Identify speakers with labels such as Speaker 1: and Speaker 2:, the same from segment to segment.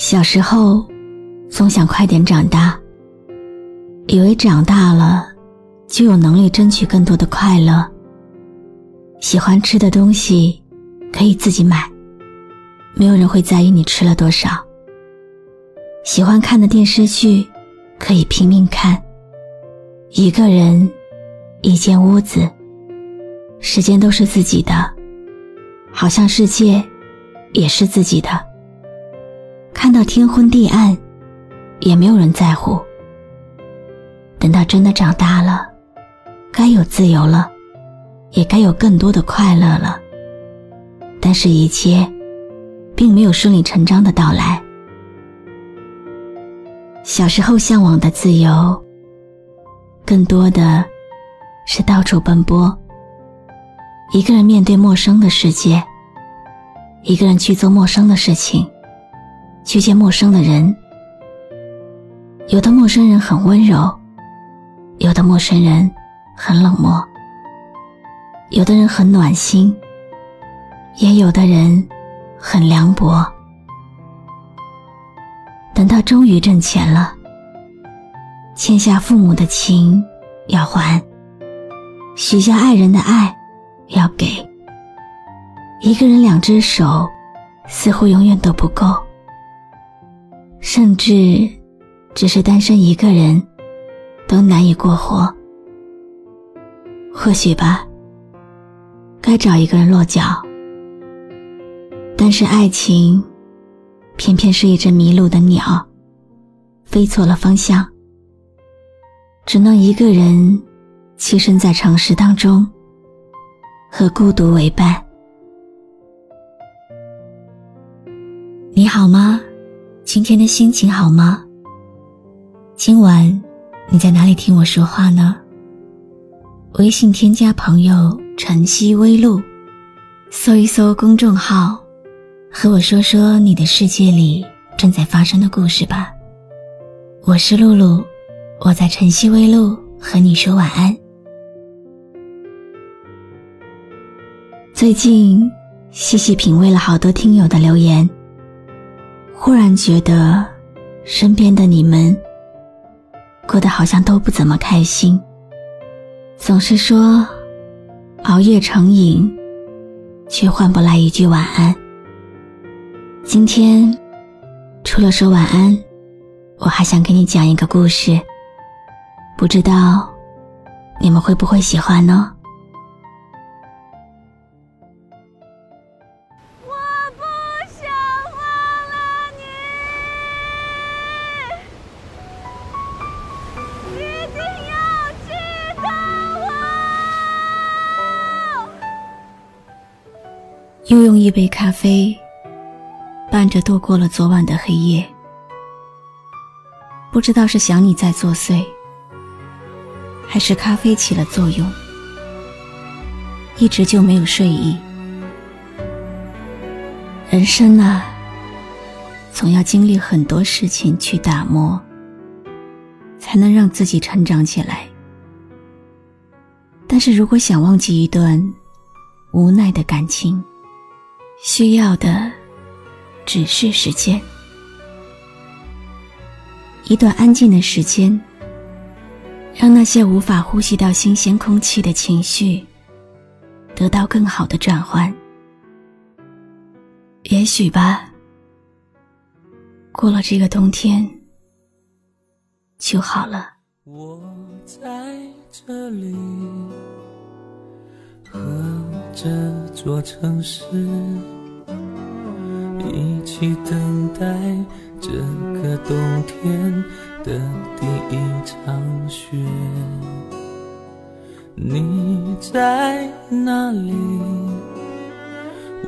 Speaker 1: 小时候，总想快点长大，以为长大了就有能力争取更多的快乐。喜欢吃的东西可以自己买，没有人会在意你吃了多少。喜欢看的电视剧可以拼命看，一个人，一间屋子，时间都是自己的，好像世界也是自己的。看到天昏地暗，也没有人在乎。等到真的长大了，该有自由了，也该有更多的快乐了。但是，一切并没有顺理成章的到来。小时候向往的自由，更多的是到处奔波，一个人面对陌生的世界，一个人去做陌生的事情。去见陌生的人，有的陌生人很温柔，有的陌生人很冷漠，有的人很暖心，也有的人很凉薄。等到终于挣钱了，欠下父母的情要还，许下爱人的爱要给，一个人两只手似乎永远都不够。甚至，只是单身一个人，都难以过活。或许吧，该找一个人落脚。但是爱情，偏偏是一只迷路的鸟，飞错了方向，只能一个人栖身在城市当中，和孤独为伴。你好吗？今天的心情好吗？今晚你在哪里听我说话呢？微信添加朋友“晨曦微露”，搜一搜公众号，和我说说你的世界里正在发生的故事吧。我是露露，我在晨曦微露和你说晚安。最近细细品味了好多听友的留言。忽然觉得，身边的你们过得好像都不怎么开心。总是说熬夜成瘾，却换不来一句晚安。今天除了说晚安，我还想给你讲一个故事，不知道你们会不会喜欢呢？一杯咖啡，伴着度过了昨晚的黑夜。不知道是想你在作祟，还是咖啡起了作用，一直就没有睡意。人生啊，总要经历很多事情去打磨，才能让自己成长起来。但是如果想忘记一段无奈的感情，需要的只是时间，一段安静的时间，让那些无法呼吸到新鲜空气的情绪得到更好的转换。也许吧，过了这个冬天就好了。
Speaker 2: 我在这里和。这座城市，一起等待这个冬天的第一场雪。你在哪里？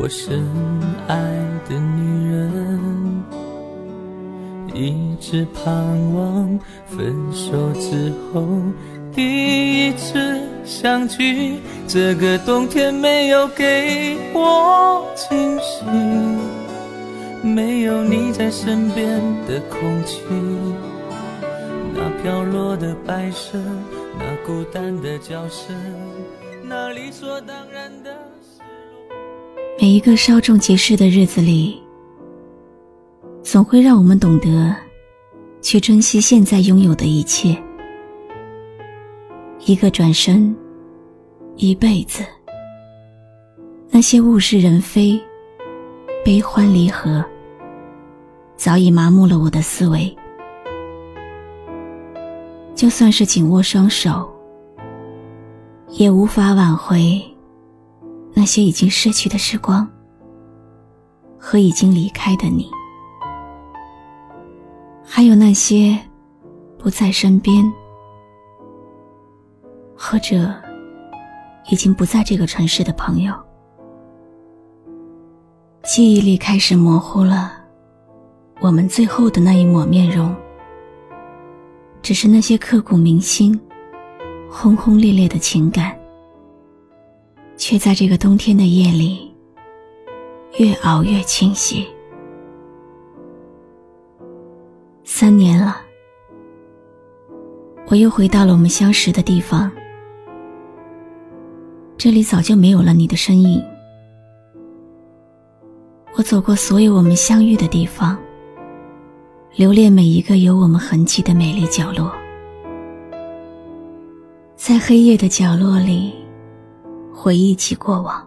Speaker 2: 我深爱的女人，一直盼望分手之后第一次相聚。这个冬天没有给我惊喜，没有你在身边的空气，那飘落的白色，那孤单的叫声，那理所当然的失落。
Speaker 1: 每一个稍纵即逝的日子里。总会让我们懂得，去珍惜现在拥有的一切。一个转身，一辈子。那些物是人非、悲欢离合，早已麻木了我的思维。就算是紧握双手，也无法挽回那些已经逝去的时光和已经离开的你。还有那些不在身边，或者已经不在这个城市的朋友，记忆里开始模糊了我们最后的那一抹面容。只是那些刻骨铭心、轰轰烈烈的情感，却在这个冬天的夜里越熬越清晰。三年了，我又回到了我们相识的地方。这里早就没有了你的身影。我走过所有我们相遇的地方，留恋每一个有我们痕迹的美丽角落。在黑夜的角落里，回忆起过往，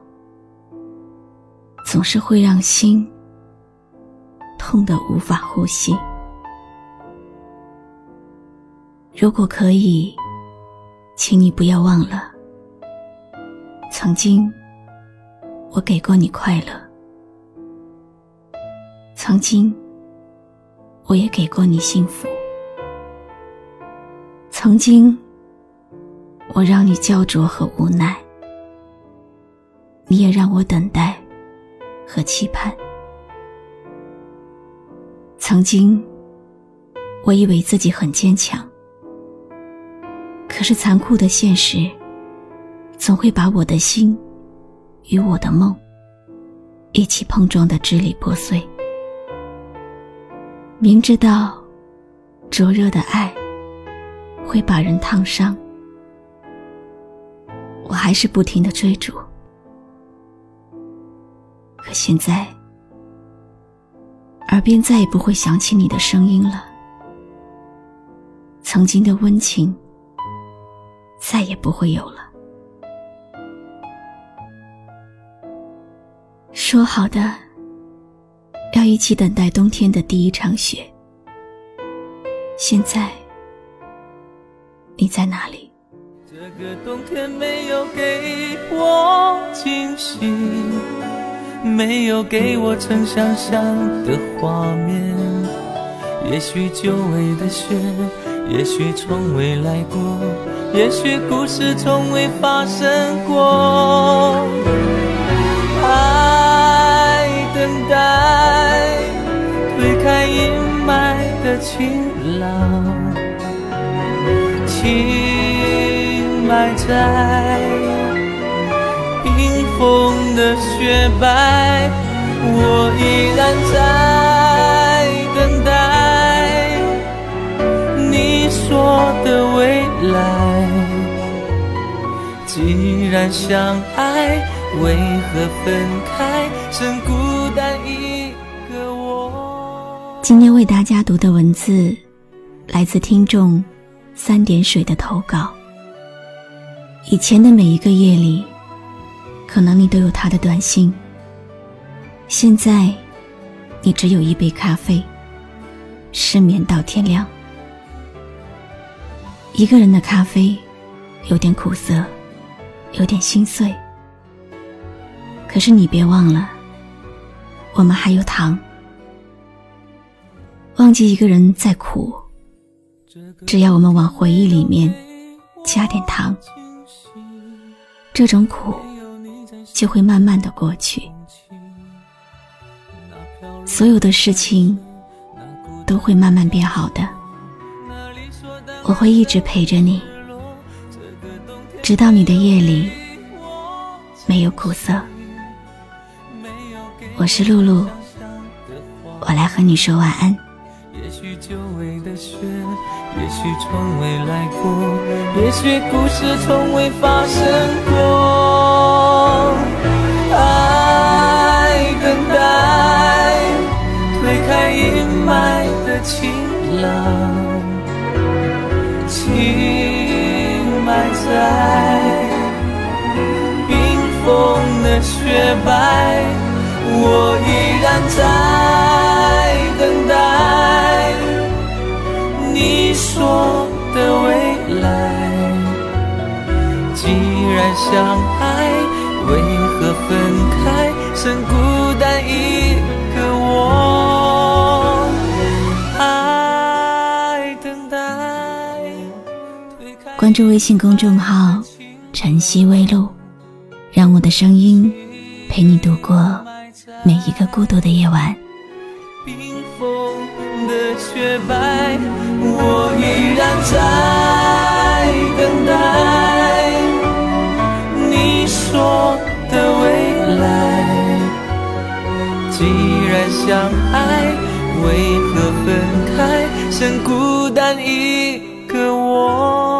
Speaker 1: 总是会让心痛得无法呼吸。如果可以，请你不要忘了，曾经我给过你快乐，曾经我也给过你幸福，曾经我让你焦灼和无奈，你也让我等待和期盼，曾经我以为自己很坚强。可是残酷的现实，总会把我的心与我的梦一起碰撞的支离破碎。明知道灼热的爱会把人烫伤，我还是不停的追逐。可现在，耳边再也不会响起你的声音了。曾经的温情。再也不会有了。说好的要一起等待冬天的第一场雪，现在你在哪里？
Speaker 2: 这个冬天没有给我惊喜，没有给我曾想象的画面。也许久违的雪，也许从未来过。也许故事从未发生过，等待，推开阴霾的晴朗，情埋在冰封的雪白，我依然在等待你说的未来。既然相爱，为何分开？剩孤
Speaker 1: 今天为大家读的文字，来自听众三点水的投稿。以前的每一个夜里，可能你都有他的短信。现在，你只有一杯咖啡，失眠到天亮。一个人的咖啡，有点苦涩。有点心碎，可是你别忘了，我们还有糖。忘记一个人再苦，只要我们往回忆里面加点糖，这种苦就会慢慢的过去。所有的事情都会慢慢变好的。我会一直陪着你，直到你的夜里没有苦涩。我是露露，我来和你说晚安。
Speaker 2: 也许久违的雪，也许从未来过，也许故事从未发生过。爱等待，推开阴霾的晴朗，情埋在冰封的雪白，我依然在你说的未来。既然相爱，为何分开？剩孤单一个我。爱等待，
Speaker 1: 关注微信公众号“晨曦微露”，让我的声音陪你度过每一个孤独的夜晚。
Speaker 2: 冰封的雪白，我依然在等待你说的未来。既然相爱，为何分开？剩孤单一个我，